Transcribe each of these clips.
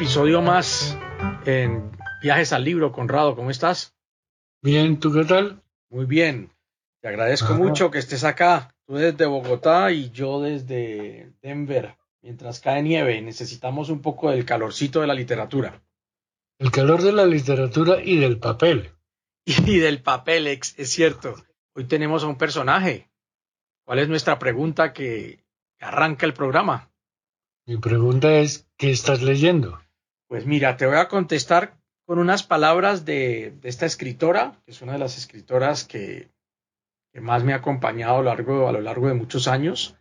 episodio más en Viajes al Libro. Conrado, ¿cómo estás? Bien, ¿tú qué tal? Muy bien. Te agradezco mucho que estés acá. Tú desde Bogotá y yo desde Denver. Mientras cae nieve, necesitamos un poco del calorcito de la literatura. El calor de la literatura y del papel. Y del papel, es cierto. Hoy tenemos a un personaje. ¿Cuál es nuestra pregunta que arranca el programa? Mi pregunta es, ¿qué estás leyendo? Pues mira, te voy a contestar con unas palabras de, esta escritora, que es una de las escritoras que, más me ha acompañado a lo, largo, a largo de muchos años.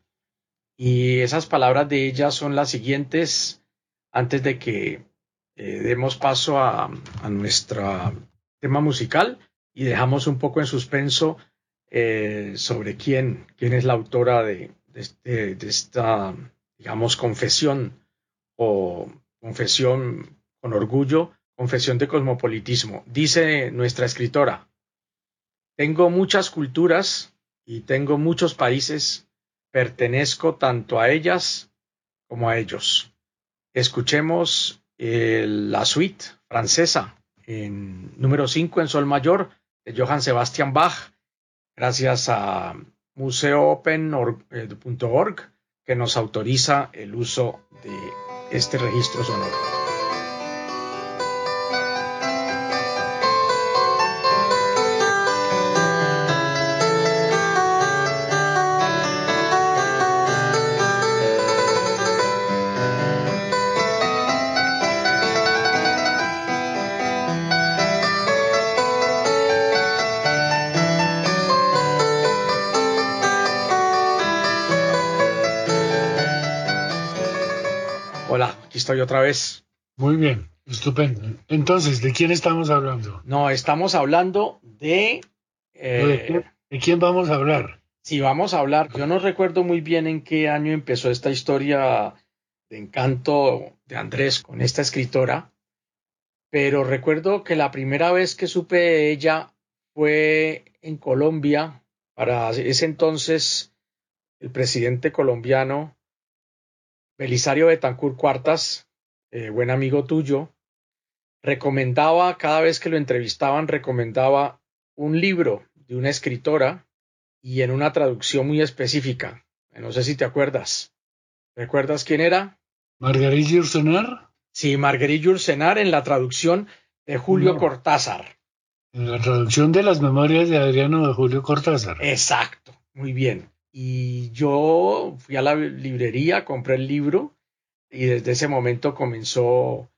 Y esas palabras de ella son las siguientes antes de que eh, demos paso a, nuestro tema musical y dejamos un poco en suspenso eh, sobre quién, quién es la autora de, este, de esta, digamos, confesión o confesión con orgullo Confesión de Cosmopolitismo. Dice nuestra escritora, tengo muchas culturas y tengo muchos países, pertenezco tanto a ellas como a ellos. Escuchemos eh, la suite francesa en número 5 en Sol Mayor de Johann Sebastian Bach, gracias a museoopen.org que nos autoriza el uso de este registro sonoro. Estoy otra vez. Muy bien, estupendo. Entonces, ¿de quién estamos hablando? No, estamos hablando de... Eh, ¿De, quién, vamos a hablar? Sí, vamos a hablar. Yo no recuerdo muy bien en qué año empezó esta historia de encanto de Andrés con esta escritora, pero recuerdo que la primera vez que supe de ella fue en Colombia. Para ese entonces, el presidente colombiano Belisario Betancourt Cuartas, eh, buen amigo tuyo, recomendaba, cada vez que lo entrevistaban, recomendaba un libro de una escritora y en una traducción muy específica. No sé si te acuerdas. ¿Recuerdas quién era? Marguerite Yourcenar. Sí, Marguerite Yourcenar en la traducción de Julio Cortázar. En la traducción de las memorias de Adriano de Julio Cortázar. Exacto, muy bien. Y yo fui a la librería, compré el libro y desde ese momento comenzó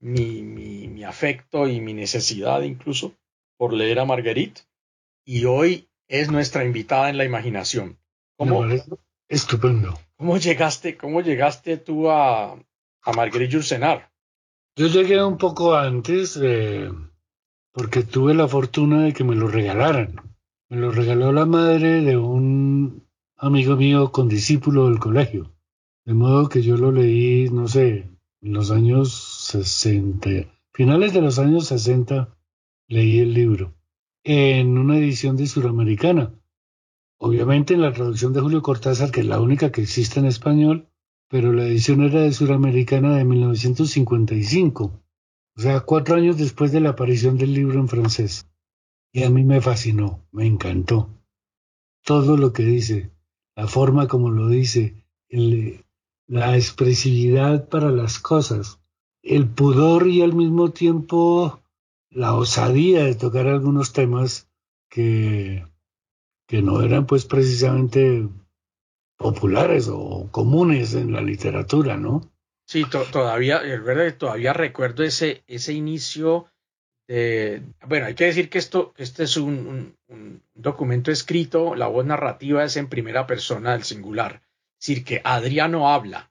mi, mi, afecto y mi necesidad incluso por leer a Marguerite. Y hoy es nuestra invitada en la imaginación. ¿Cómo, estupendo. ¿Cómo llegaste, cómo llegaste tú a, a Marguerite Yourcenar? Yo llegué un poco antes eh, porque tuve la fortuna de que me lo regalaran. Me lo regaló la madre de un amigo mío con discípulo del colegio. De modo que yo lo leí, no sé, en los años 60, finales de los años 60, leí el libro en una edición de Suramericana. Obviamente en la traducción de Julio Cortázar, que es la única que existe en español, pero la edición era de Suramericana de 1955, o sea, cuatro años después de la aparición del libro en francés. Y a mí me fascinó, me encantó. Todo lo que dice, la forma como lo dice, la expresividad para las cosas, el pudor y al mismo tiempo la osadía de tocar algunos temas que, que no eran pues precisamente populares o comunes en la literatura, ¿no? Sí, todavía, es verdad, todavía recuerdo ese, ese inicio bueno, hay que decir que esto, este es un, documento escrito, la voz narrativa es en primera persona del singular. Es decir, que Adriano habla.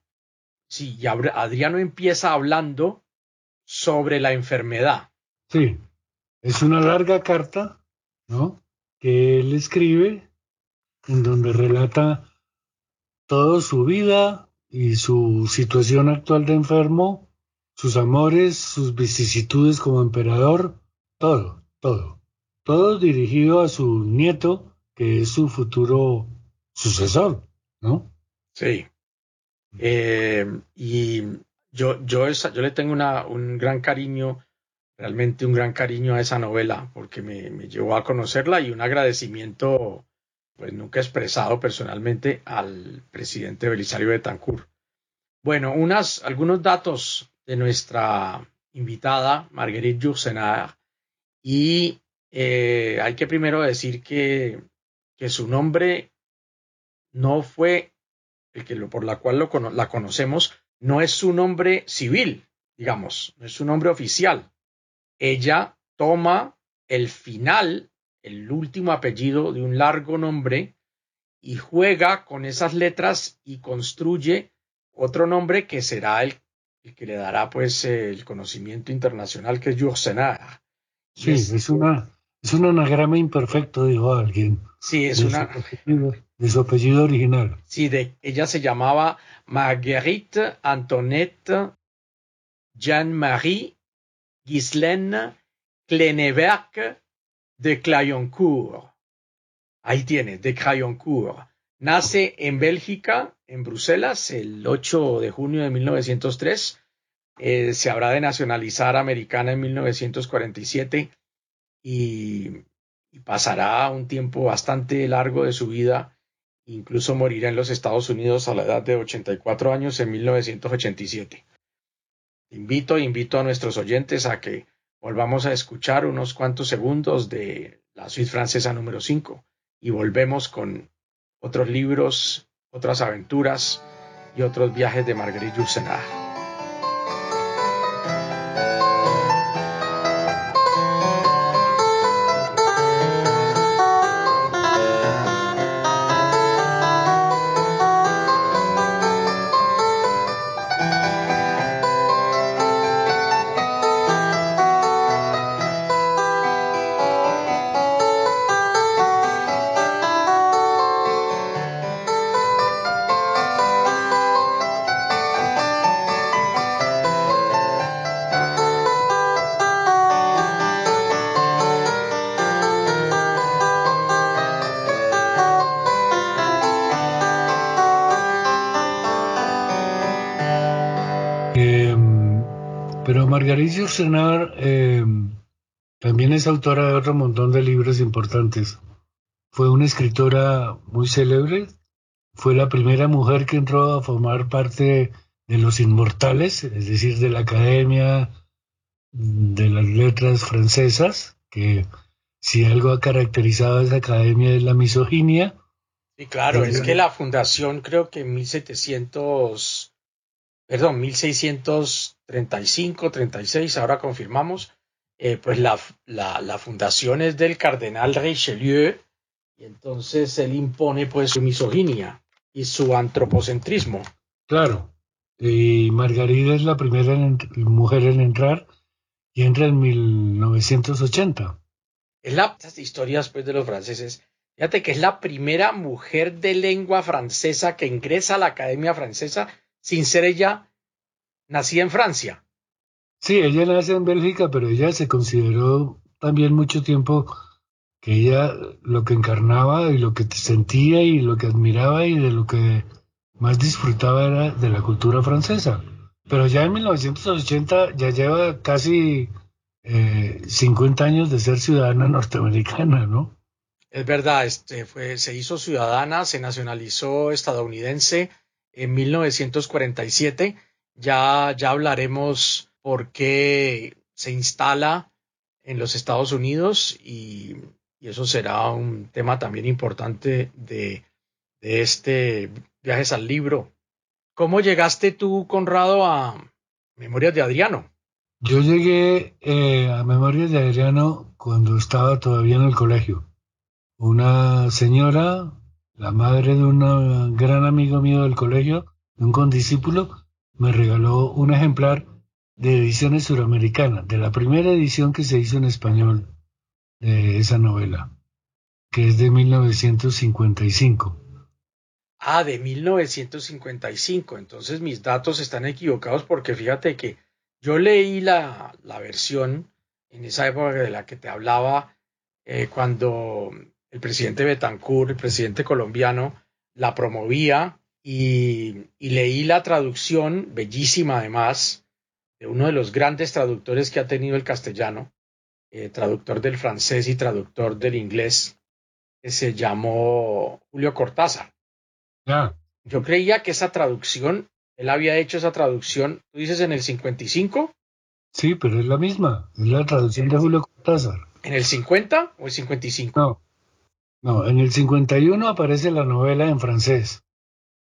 Sí, Adriano empieza hablando sobre la enfermedad. Sí, es una larga carta, ¿no? Que él escribe, en donde relata toda su vida y su situación actual de enfermo sus amores, sus vicisitudes como emperador, todo, todo. Todo dirigido a su nieto, que es su futuro sucesor, ¿no? Sí. Eh, y yo, yo, yo le tengo una, un gran cariño, realmente un gran cariño a esa novela, porque me, me llevó a conocerla y un agradecimiento, pues nunca expresado personalmente al presidente Belisario Betancourt. Bueno, unas, algunos datos de nuestra invitada, Marguerite Yourcenar, y eh, hay que primero decir que, que, su nombre no fue el que por la cual lo, la conocemos, no es su nombre civil, digamos, no es su nombre oficial. Ella toma el final, el último apellido de un largo nombre y juega con esas letras y construye otro nombre que será el, que le dará pues el conocimiento internacional que es Yourcenar. Sí, es, una, es un anagrama imperfecto, dijo alguien. Sí, es una. de su apellido original. Sí, de, ella se llamaba Marguerite Antoinette Jean-Marie Ghislaine Cleneberg de Clayoncourt. Ahí tiene, de Clayoncourt. Nace en Bélgica, en Bruselas, el 8 de junio de 1903. Eh, se habrá de nacionalizar americana en 1947 y, pasará un tiempo bastante largo de su vida Incluso morirá en los Estados Unidos a la edad de 84 años en 1987. Invito, invito a nuestros oyentes a que volvamos a escuchar unos cuantos segundos de la suite francesa número 5 y volvemos con otros libros, otras aventuras y otros viajes de Marguerite Yourcenar. Margarita Ursenar eh, también es autora de otro montón de libros importantes. Fue una escritora muy célebre. Fue la primera mujer que entró a formar parte de los inmortales, es decir, de la Academia de las Letras Francesas, que si algo ha caracterizado a esa academia es la misoginia. Sí, claro, es que la fundación creo que en 1700 perdón, 1635, 36, ahora confirmamos, eh, pues la, la, fundación es del cardenal Richelieu y entonces él impone pues su misoginia y su antropocentrismo. Claro, y Margarida es la primera mujer en entrar y entra en 1980. Es la, estas historias pues de los franceses, fíjate que es la primera mujer de lengua francesa que ingresa a la Academia Francesa sin ser ella nacida en Francia. Sí, ella nace en Bélgica, pero ella se consideró también mucho tiempo que ella lo que encarnaba y lo que sentía y lo que admiraba y de lo que más disfrutaba era de la cultura francesa. Pero ya en 1980 ya lleva casi 50 eh, años de ser ciudadana norteamericana, ¿no? Es verdad, este fue, se hizo ciudadana, se nacionalizó estadounidense en 1947. Ya, ya hablaremos por qué se instala en los Estados Unidos y, eso será un tema también importante de, este Viajes al Libro. ¿Cómo llegaste tú, Conrado, a Memorias de Adriano? Yo llegué eh, a Memorias de Adriano cuando estaba todavía en el colegio. Una señora la madre de un gran amigo mío del colegio, de un condiscípulo, me regaló un ejemplar de ediciones suramericanas, de la primera edición que se hizo en español de esa novela, que es de 1955. Ah, de 1955. Entonces mis datos están equivocados porque fíjate que yo leí la, la versión en esa época de la que te hablaba, eh, cuando el presidente Betancourt, el presidente colombiano, la promovía y, leí la traducción, bellísima además, de uno de los grandes traductores que ha tenido el castellano, eh, traductor del francés y traductor del inglés, que se llamó Julio Cortázar. Yo creía que esa traducción, él había hecho esa traducción, tú dices en el 55. Sí, pero es la misma, es la traducción de Julio Cortázar. ¿En el 50 o el 55? No, no, en el 51 aparece la novela en francés.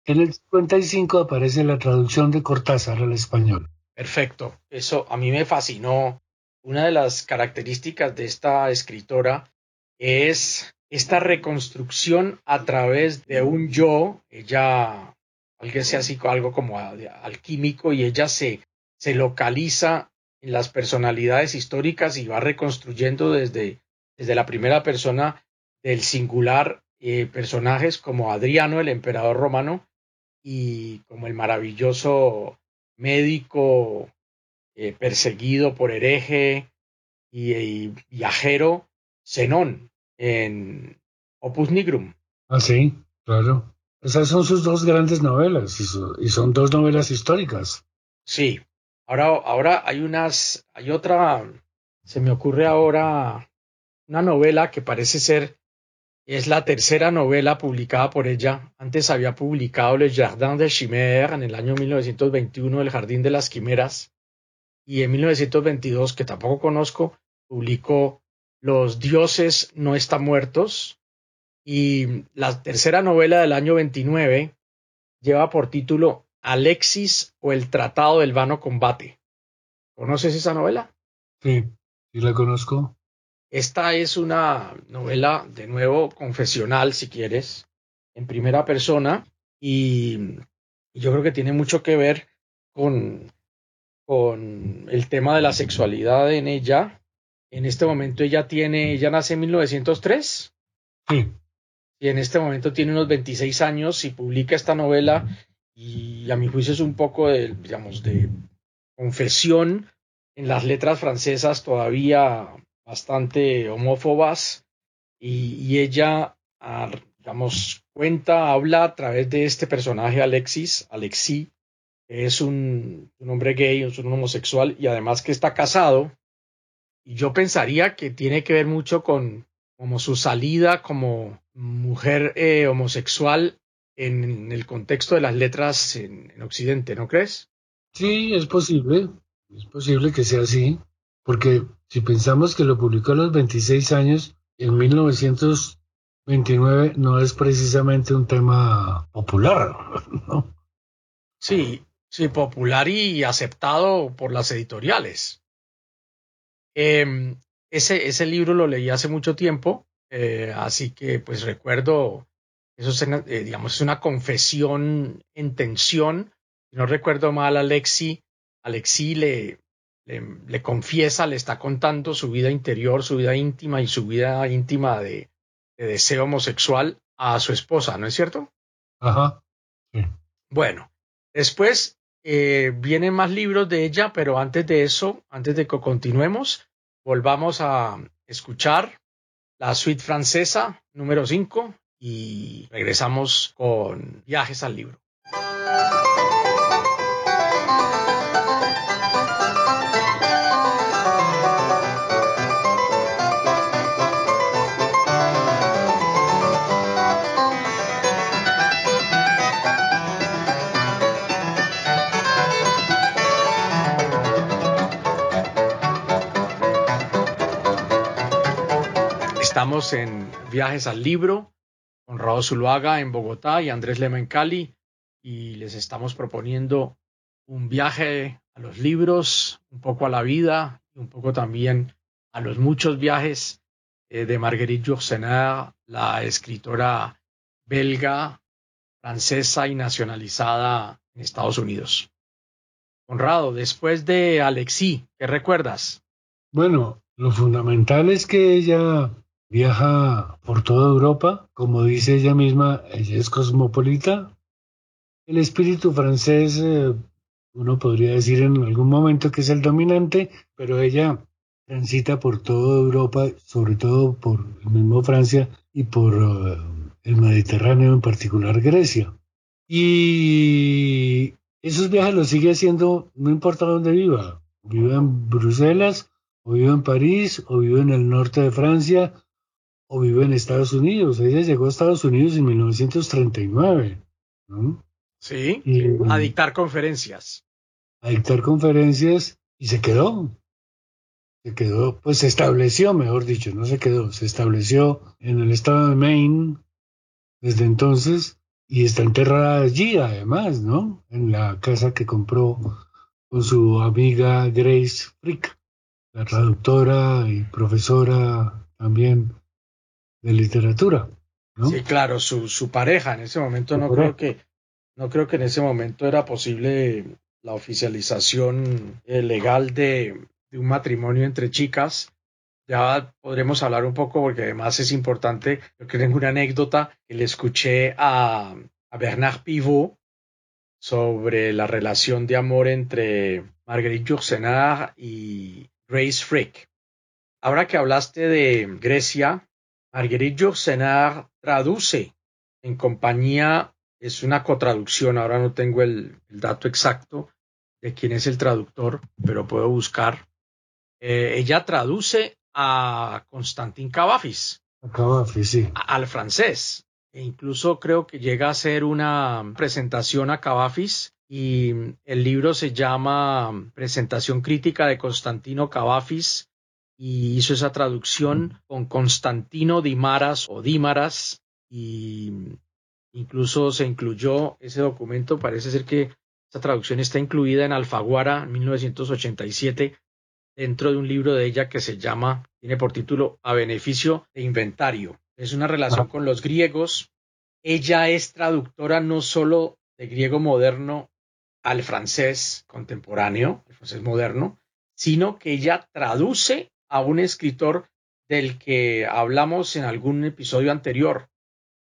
En el 55 aparece la traducción de Cortázar al español. Perfecto, eso a mí me fascinó. Una de las características de esta escritora es esta reconstrucción a través de un yo, ella, alguien sea así, algo como alquímico, y ella se, se localiza en las personalidades históricas y va reconstruyendo desde, desde la primera persona del singular eh, personajes como Adriano, el emperador romano, y como el maravilloso médico eh, perseguido por hereje y, viajero Zenón en Opus Nigrum. Ah, sí, claro. Esas son sus dos grandes novelas y, son dos novelas históricas. Sí. Ahora, ahora hay unas, hay otra, se me ocurre ahora una novela que parece ser es la tercera novela publicada por ella. Antes había publicado Le Jardin de Chimère en el año 1921, El Jardín de las Quimeras. Y en 1922, que tampoco conozco, publicó Los dioses no están muertos. Y la tercera novela del año 29 lleva por título Alexis o el Tratado del Vano Combate. ¿Conoces esa novela? Sí, sí la conozco. Esta es una novela, de nuevo, confesional, si quieres, en primera persona, y yo creo que tiene mucho que ver con, con el tema de la sexualidad en ella. En este momento ella tiene, ella nace en 1903. Sí. Y en este momento tiene unos 26 años y publica esta novela y a mi juicio es un poco de, digamos, de confesión en las letras francesas todavía bastante homófobas y, ella, ah, digamos, cuenta, habla a través de este personaje Alexis, Alexi, que es un, hombre gay, es un homosexual y además que está casado. Y yo pensaría que tiene que ver mucho con como su salida como mujer eh, homosexual en, el contexto de las letras en, en Occidente, ¿no crees? Sí, es posible, es posible que sea así, porque si pensamos que lo publicó a los 26 años, en 1929 no es precisamente un tema popular, ¿no? Sí, sí, popular y aceptado por las editoriales. Em, ese, ese libro lo leí hace mucho tiempo, eh, así que pues recuerdo, eso es, eh, digamos, es una confesión en tensión. no recuerdo mal, Alexi, Alexi le, le, confiesa, le está contando su vida interior, su vida íntima y su vida íntima de, deseo homosexual a su esposa, ¿no es cierto? Ajá. Bueno, después eh, vienen más libros de ella, pero antes de eso, antes de que continuemos, volvamos a escuchar la suite francesa número 5 y regresamos con viajes al libro. Estamos en Viajes al Libro con Raúl Zuluaga en Bogotá y Andrés Lema en Cali y les estamos proponiendo un viaje a los libros, un poco a la vida y un poco también a los muchos viajes eh, de Marguerite Yourcenar, la escritora belga, francesa y nacionalizada en Estados Unidos. Conrado, después de Alexí, ¿qué recuerdas? Bueno, lo fundamental es que ella Viaja por toda Europa, como dice ella misma, ella es cosmopolita. El espíritu francés, eh, uno podría decir en algún momento que es el dominante, pero ella transita por toda Europa, sobre todo por el mismo Francia y por eh, el Mediterráneo, en particular Grecia. Y esos viajes los sigue haciendo, no importa dónde viva. Vive en Bruselas, o vive en París, o vive en el norte de Francia, o vive en Estados Unidos. Ella llegó a Estados Unidos en 1939. ¿no? Sí, a dictar conferencias. A dictar conferencias y se quedó. Se quedó, pues se estableció, mejor dicho, no se quedó, se estableció en el estado de Maine desde entonces y está enterrada allí además, ¿no? En la casa que compró con su amiga Grace Frick, la traductora y profesora también de literatura. Sí, claro, su, su pareja en ese momento no creo que no creo que en ese momento era posible la oficialización eh, legal de, un matrimonio entre chicas. Ya podremos hablar un poco porque además es importante. Yo tengo una anécdota que le escuché a, a Bernard Pivot sobre la relación de amor entre Marguerite Yourcenar y Grace Frick. Ahora que hablaste de Grecia, Marguerite Yourcenar traduce en compañía, es una cotraducción, ahora no tengo el, dato exacto de quién es el traductor, pero puedo buscar. Eh, ella traduce a Constantin Cavafis. sí. al francés. E incluso creo que llega a ser una presentación a Cavafis y el libro se llama Presentación crítica de Constantino Cavafis y hizo esa traducción con Constantino Dimaras o Dímaras y incluso se incluyó ese documento, parece ser que esa traducción está incluida en Alfaguara en 1987 dentro de un libro de ella que se llama, tiene por título A beneficio de inventario. Es una relación con los griegos. Ella es traductora no solo de griego moderno al francés contemporáneo, el francés moderno, sino que ella traduce a un escritor del que hablamos en algún episodio anterior.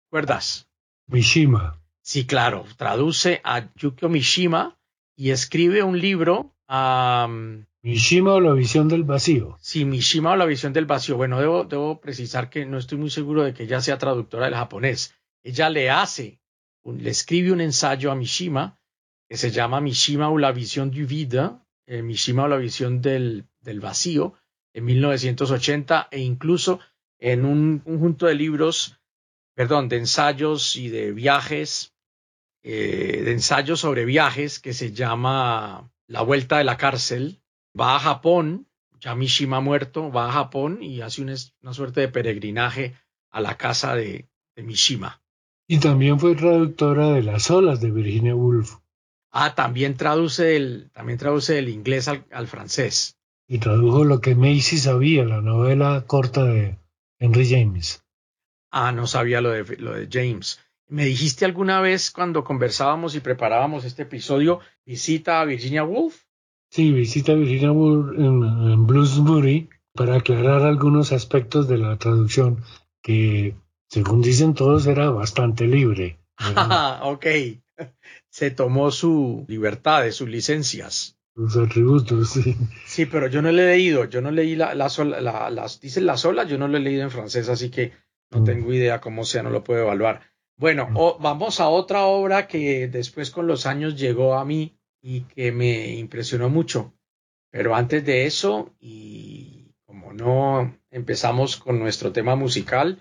¿Recuerdas? Mishima. Sí, claro. Traduce a Yukio Mishima y escribe un libro. Mishima o la visión del vacío. Sí, Mishima o la visión del vacío. Bueno, debo, debo precisar que no estoy muy seguro de que ella sea traductora del japonés. Ella le hace, le escribe un ensayo a Mishima que se llama Mishima o la visión du vide, eh, Mishima o la visión del, del vacío, en 1980 e incluso en un conjunto de libros, perdón, de ensayos y de viajes, eh, de ensayos sobre viajes que se llama La Vuelta de la Cárcel. Va a Japón, ya Mishima muerto, va a Japón y hace una, suerte de peregrinaje a la casa de, Mishima. Y también fue traductora de Las olas de Virginia Woolf. Ah, también traduce el, también traduce del inglés al francés y tradujo lo que Macy sabía, la novela corta de Henry James. Ah, no sabía lo de, lo de James. ¿Me dijiste alguna vez cuando conversábamos y preparábamos este episodio, visita a Virginia Woolf? Sí, visita a Virginia Woolf en, en Bloomsbury para aclarar algunos aspectos de la traducción que, según dicen todos, era bastante libre. Ah, ok. Se tomó su libertad de sus licencias. Los atributos, sí. Sí, pero yo no le he leído, yo no leí la, la, la, las, dicen las olas, yo no lo he leído en francés, así que no mm. tengo idea cómo sea, no lo puedo evaluar. Bueno, mm. vamos a otra obra que después con los años llegó a mí y que me impresionó mucho. Pero antes de eso, y como no empezamos con nuestro tema musical,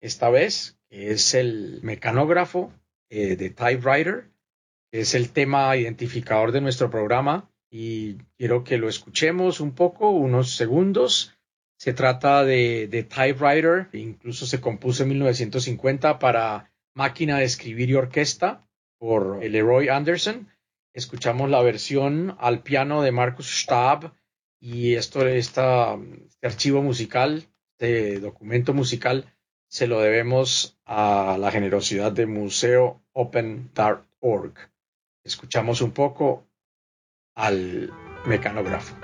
esta vez, que es el mecanógrafo eh, de Typewriter, que es el tema identificador de nuestro programa, y quiero que lo escuchemos un poco, unos segundos. Se trata de, de Typewriter, incluso se compuso en 1950 para máquina de escribir y orquesta por Leroy Anderson. Escuchamos la versión al piano de Marcus Stab y esto, este archivo musical, este documento musical, se lo debemos a la generosidad de museoopen.org. Escuchamos un poco al mecanógrafo.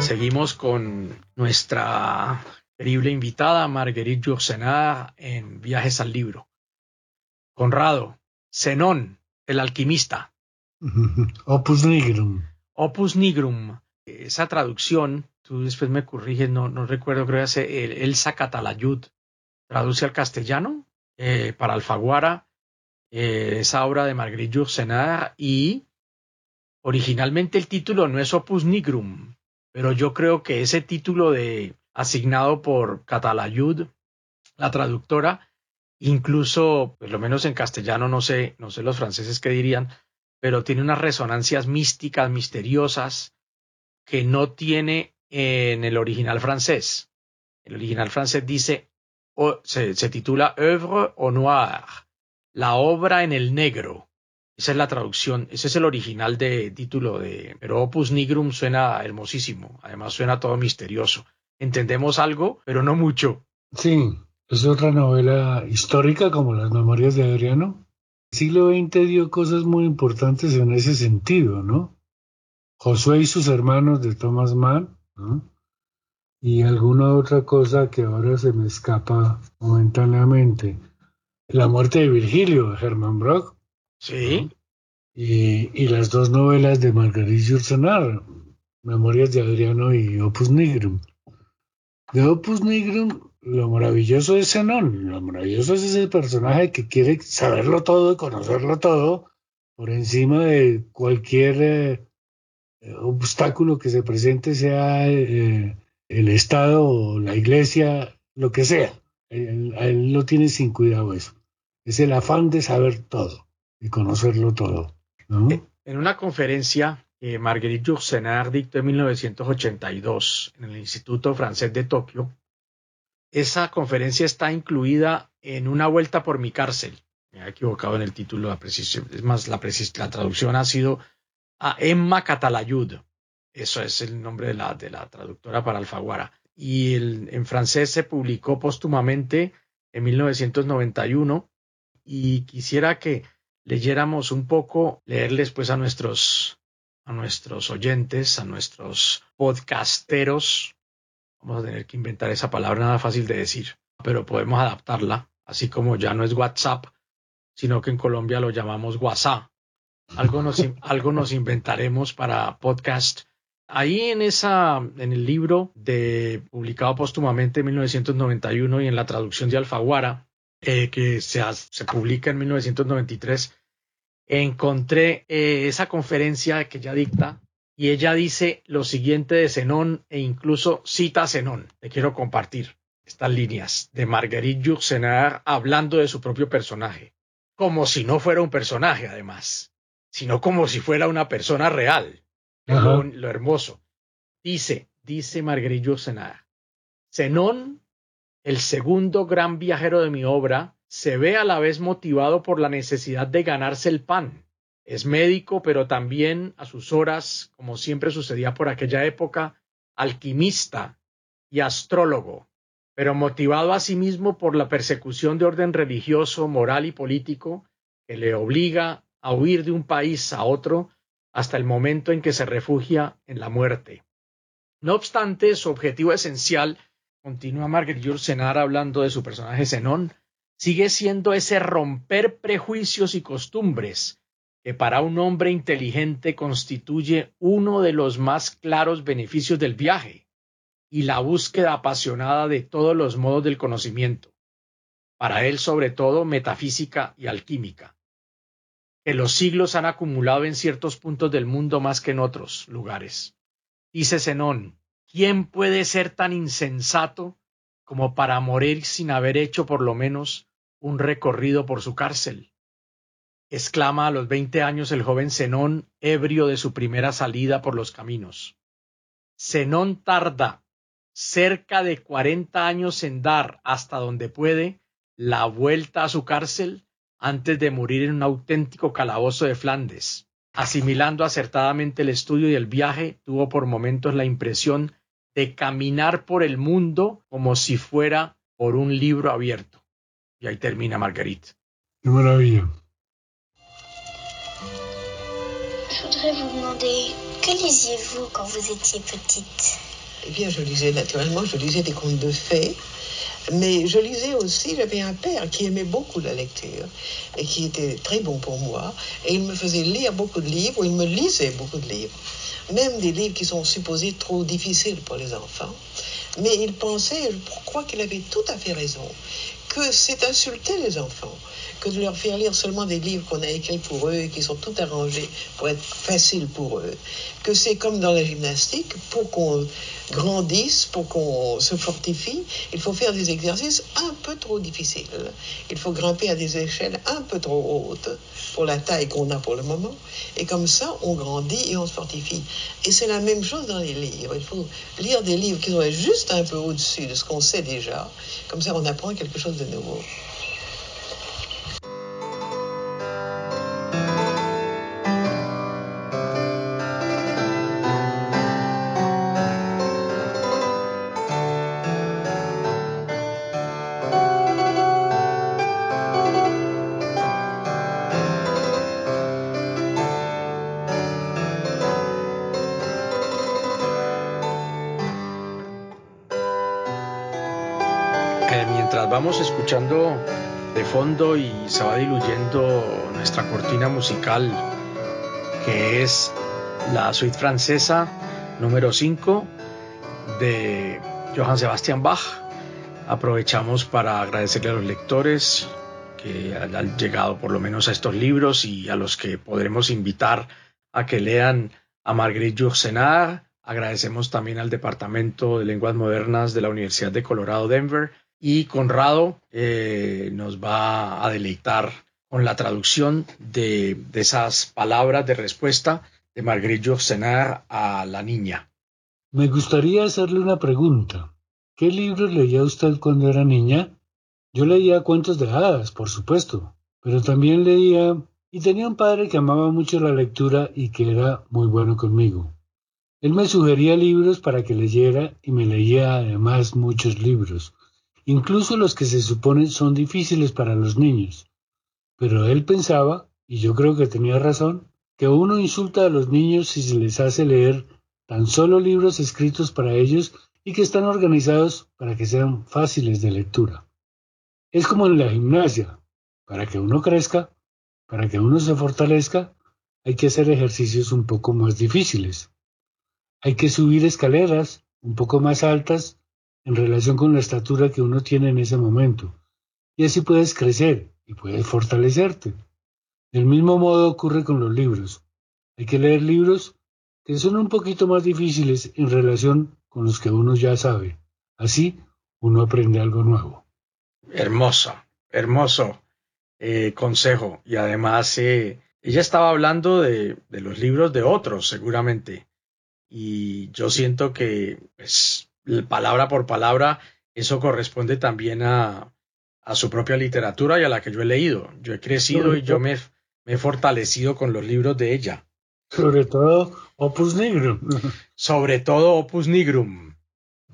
Seguimos con nuestra querible invitada Marguerite Yourcenar en Viajes al Libro. Conrado, Zenón, el alquimista. Opus Nigrum. Opus Nigrum. Esa traducción, tú después me corriges, no, no recuerdo, creo que es el, Elsa Catalayud, traduce al castellano eh, para Alfaguara, eh, esa obra de Marguerite Yourcenar y originalmente el título no es Opus Nigrum, pero yo creo que ese título de asignado por Catalayud, la traductora, incluso, por lo menos en castellano, no sé, no sé los franceses qué dirían, pero tiene unas resonancias místicas, misteriosas, que no tiene en el original francés. El original francés dice, se titula Oeuvre au noir, la obra en el negro. Esa es la traducción, ese es el original de título de, pero Opus Nigrum suena hermosísimo, además suena todo misterioso. Entendemos algo, pero no mucho. Sí, es otra novela histórica como las Memorias de Adriano. El siglo XX dio cosas muy importantes en ese sentido, ¿no? Josué y sus hermanos de Thomas Mann, ¿no? Y alguna otra cosa que ahora se me escapa momentáneamente. La muerte de Virgilio, de Brock, Sí. Y, las dos novelas de Marguerite Yourcenar, Memorias de Adriano y Opus Nigrum. De Opus Nigrum, lo maravilloso es Zenón, lo maravilloso es ese personaje que quiere saberlo todo y conocerlo todo por encima de cualquier eh, obstáculo que se presente, sea eh, el Estado o la Iglesia, lo que sea. Él, lo tiene sin cuidado eso. Es el afán de saber todo y conocerlo todo. Eh, en una conferencia que Marguerite Yourcenar dictó en 1982 en el Instituto Francés de Tokio, esa conferencia está incluida en Una vuelta por mi cárcel. Me he equivocado en el título, la precisión. Es más, la, la traducción ha sido a Emma Catalayud. Eso es el nombre de la, de la traductora para Alfaguara. Y en francés se publicó póstumamente en 1991. Y quisiera que leyéramos un poco, leerles pues a nuestros, a nuestros oyentes, a nuestros podcasteros. Vamos a tener que inventar esa palabra, nada fácil de decir, pero podemos adaptarla, así como ya no es WhatsApp, sino que en Colombia lo llamamos WhatsApp. Algo nos, algo nos inventaremos para podcast. Ahí en esa, en el libro de publicado póstumamente en 1991 y en la traducción de Alfaguara, eh, que se, se, publica en 1993, encontré eh, esa conferencia que ella dicta y ella dice lo siguiente de Zenón e incluso cita a Zenón. Te quiero compartir estas líneas de Marguerite Yourcenar hablando de su propio personaje, como si no fuera un personaje además, sino como si fuera una persona real. Lo, lo, hermoso. Dice, dice Marguerite Yourcenar, Zenón el segundo gran viajero de mi obra, se ve a la vez motivado por la necesidad de ganarse el pan. Es médico, pero también a sus horas, como siempre sucedía por aquella época, alquimista y astrólogo, pero motivado asimismo por la persecución de orden religioso, moral y político que le obliga a huir de un país a otro hasta el momento en que se refugia en la muerte. No obstante, su objetivo esencial continúa Margaret Yourcenar hablando de su personaje Zenón, sigue siendo ese romper prejuicios y costumbres que para un hombre inteligente constituye uno de los más claros beneficios del viaje y la búsqueda apasionada de todos los modos del conocimiento, para él sobre todo metafísica y alquímica, que los siglos han acumulado en ciertos puntos del mundo más que en otros lugares. Dice Zenón, ¿Quién puede ser tan insensato como para morir sin haber hecho por lo menos un recorrido por su cárcel? exclama a los veinte años el joven Zenón, ebrio de su primera salida por los caminos. Zenón tarda cerca de cuarenta años en dar hasta donde puede la vuelta a su cárcel antes de morir en un auténtico calabozo de Flandes. Asimilando acertadamente el estudio y el viaje, tuvo por momentos la impresión de caminar por el mundo como si fuera por un libro abierto. Y ahí termina Marguerite. Qué maravilla. Je voudrais vous demander, que lisiez-vous quand vous étiez petite? Eh bien, je lisais naturellement, je lisais des contes de fées, mais je lisais aussi, j'avais un père qui aimait beaucoup la lecture et qui était très bon pour moi, et il me faisait lire beaucoup de livres, il me lisait beaucoup de livres, même des livres qui sont supposés trop difficiles pour les enfants. Mais il pensait, je crois qu'il avait tout à fait raison, que c'est insulter les enfants que de leur faire lire seulement des livres qu'on a écrits pour eux et qui sont tout arrangés pour être faciles pour eux. Que c'est comme dans la gymnastique, pour qu'on grandisse, pour qu'on se fortifie, il faut faire des exercices un peu trop difficiles. Il faut grimper à des échelles un peu trop hautes pour la taille qu'on a pour le moment. Et comme ça, on grandit et on se fortifie. Et c'est la même chose dans les livres. Il faut lire des livres qui sont juste un peu au-dessus de ce qu'on sait déjà. Comme ça, on apprend quelque chose de দেবো nouveau. vamos escuchando de fondo y se va diluyendo nuestra cortina musical, que es la suite francesa número 5 de Johann Sebastian Bach. Aprovechamos para agradecerle a los lectores que han llegado por lo menos a estos libros y a los que podremos invitar a que lean a Marguerite Yourcenar. Agradecemos también al Departamento de Lenguas Modernas de la Universidad de Colorado Denver y Conrado eh, nos va a deleitar con la traducción de, esas palabras de respuesta de Marguerite Senar a la niña. Me gustaría hacerle una pregunta. ¿Qué libros leía usted cuando era niña? Yo leía cuentos de hadas, por supuesto, pero también leía y tenía un padre que amaba mucho la lectura y que era muy bueno conmigo. Él me sugería libros para que leyera y me leía además muchos libros incluso los que se supone son difíciles para los niños. Pero él pensaba, y yo creo que tenía razón, que uno insulta a los niños si se les hace leer tan solo libros escritos para ellos y que están organizados para que sean fáciles de lectura. Es como en la gimnasia. Para que uno crezca, para que uno se fortalezca, hay que hacer ejercicios un poco más difíciles. Hay que subir escaleras un poco más altas en relación con la estatura que uno tiene en ese momento. Y así puedes crecer y puedes fortalecerte. Del mismo modo ocurre con los libros. Hay que leer libros que son un poquito más difíciles en relación con los que uno ya sabe. Así uno aprende algo nuevo. Hermoso, hermoso eh, consejo. Y además, eh, ella estaba hablando de, de, los libros de otros, seguramente. Y yo siento que pues, palabra por palabra, eso corresponde también a, a su propia literatura y a la que yo he leído. Yo he crecido y yo me, me, he fortalecido con los libros de ella. Sobre todo Opus Nigrum. Sobre todo Opus Nigrum.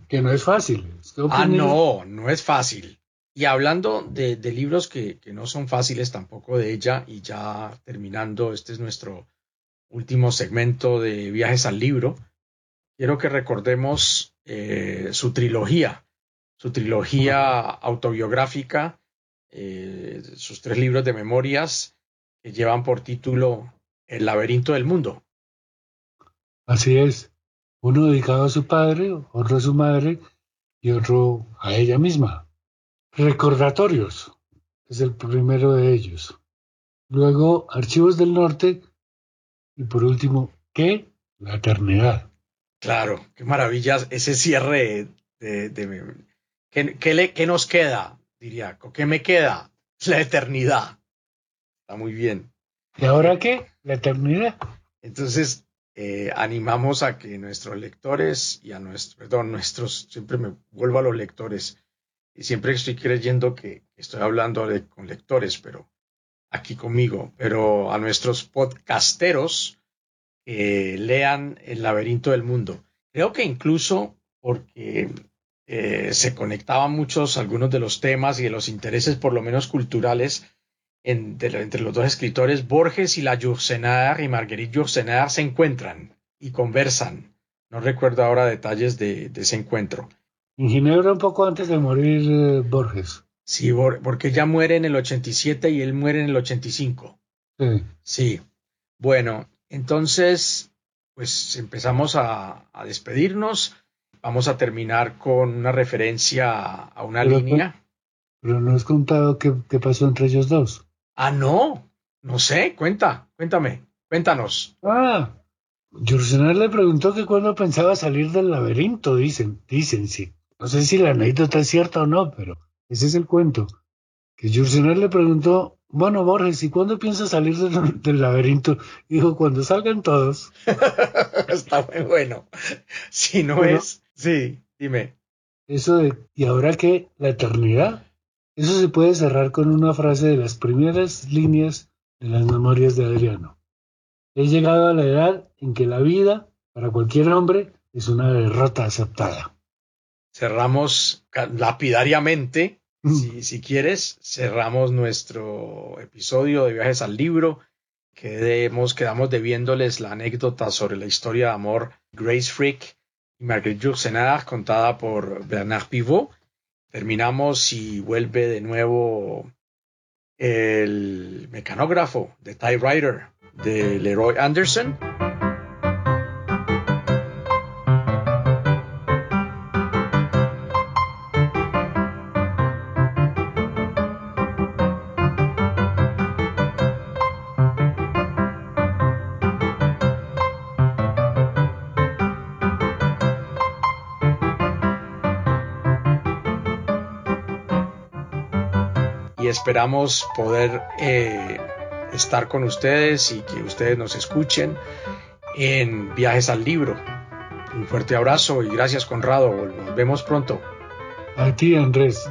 Que no es fácil. ah, no, no es fácil. Y hablando de, de libros que, que, no son fáciles tampoco de ella, y ya terminando, este es nuestro último segmento de viajes al libro, quiero que recordemos eh, su trilogía, su trilogía autobiográfica, eh, sus tres libros de memorias que llevan por título El laberinto del mundo. Así es, uno dedicado a su padre, otro a su madre y otro a ella misma. Recordatorios es el primero de ellos. Luego, Archivos del Norte y por último, ¿qué? La eternidad. Claro, qué maravillas ese cierre de... ¿qué, nos queda? Diría, ¿qué me queda? La eternidad. Está muy bien. ¿Y ahora qué? La eternidad. Entonces, eh, animamos a que nuestros lectores y a nuestros, perdón, nuestros, siempre me vuelvo a los lectores y siempre estoy creyendo que estoy hablando con lectores, pero aquí conmigo, pero a nuestros podcasteros, lean El laberinto del mundo. Creo que incluso porque eh, se conectaban muchos, algunos de los temas y de los intereses, por lo menos culturales, entre los dos escritores, Borges y la Yourcenar y Marguerite Yourcenar se encuentran y conversan, No recuerdo ahora detalles de, ese encuentro. En Ginebra un poco antes de morir eh, Borges. Sí, porque ella muere en el 87 y él muere en el 85. Sí. Sí. Bueno, entonces, pues empezamos a, despedirnos. Vamos a terminar con una referencia a una línea. Pero no has contado qué, qué pasó entre ellos dos. Ah, no. No sé. Cuenta, cuéntame. Cuéntanos. Ah, Jursenar le preguntó que cuando pensaba salir del laberinto, dicen, dicen sí. No sé si la anécdota es cierta o no, pero ese es el cuento. Que Jursenar le preguntó, bueno, Borges, ¿y cuándo piensas salir del, laberinto? Dijo, cuando salgan todos. Está muy bueno. Si no es, sí, dime. Eso de, ¿y ahora qué? ¿La eternidad? Eso se puede cerrar con una frase de las primeras líneas de las memorias de Adriano. He llegado a la edad en que la vida, para cualquier hombre, es una derrota aceptada. Cerramos lapidariamente, mm. si, quieres, cerramos nuestro episodio de Viajes al Libro. Quedemos, quedamos debiéndoles la anécdota sobre la historia de amor Grace Frick y Marguerite Yourcenar contada por Bernard Pivot. Terminamos y vuelve de nuevo el mecanógrafo de typewriter de Leroy Anderson. Esperamos poder eh, estar con ustedes y que ustedes nos escuchen en Viajes al Libro. Un fuerte abrazo y gracias Conrado. Nos vemos pronto. A ti Andrés.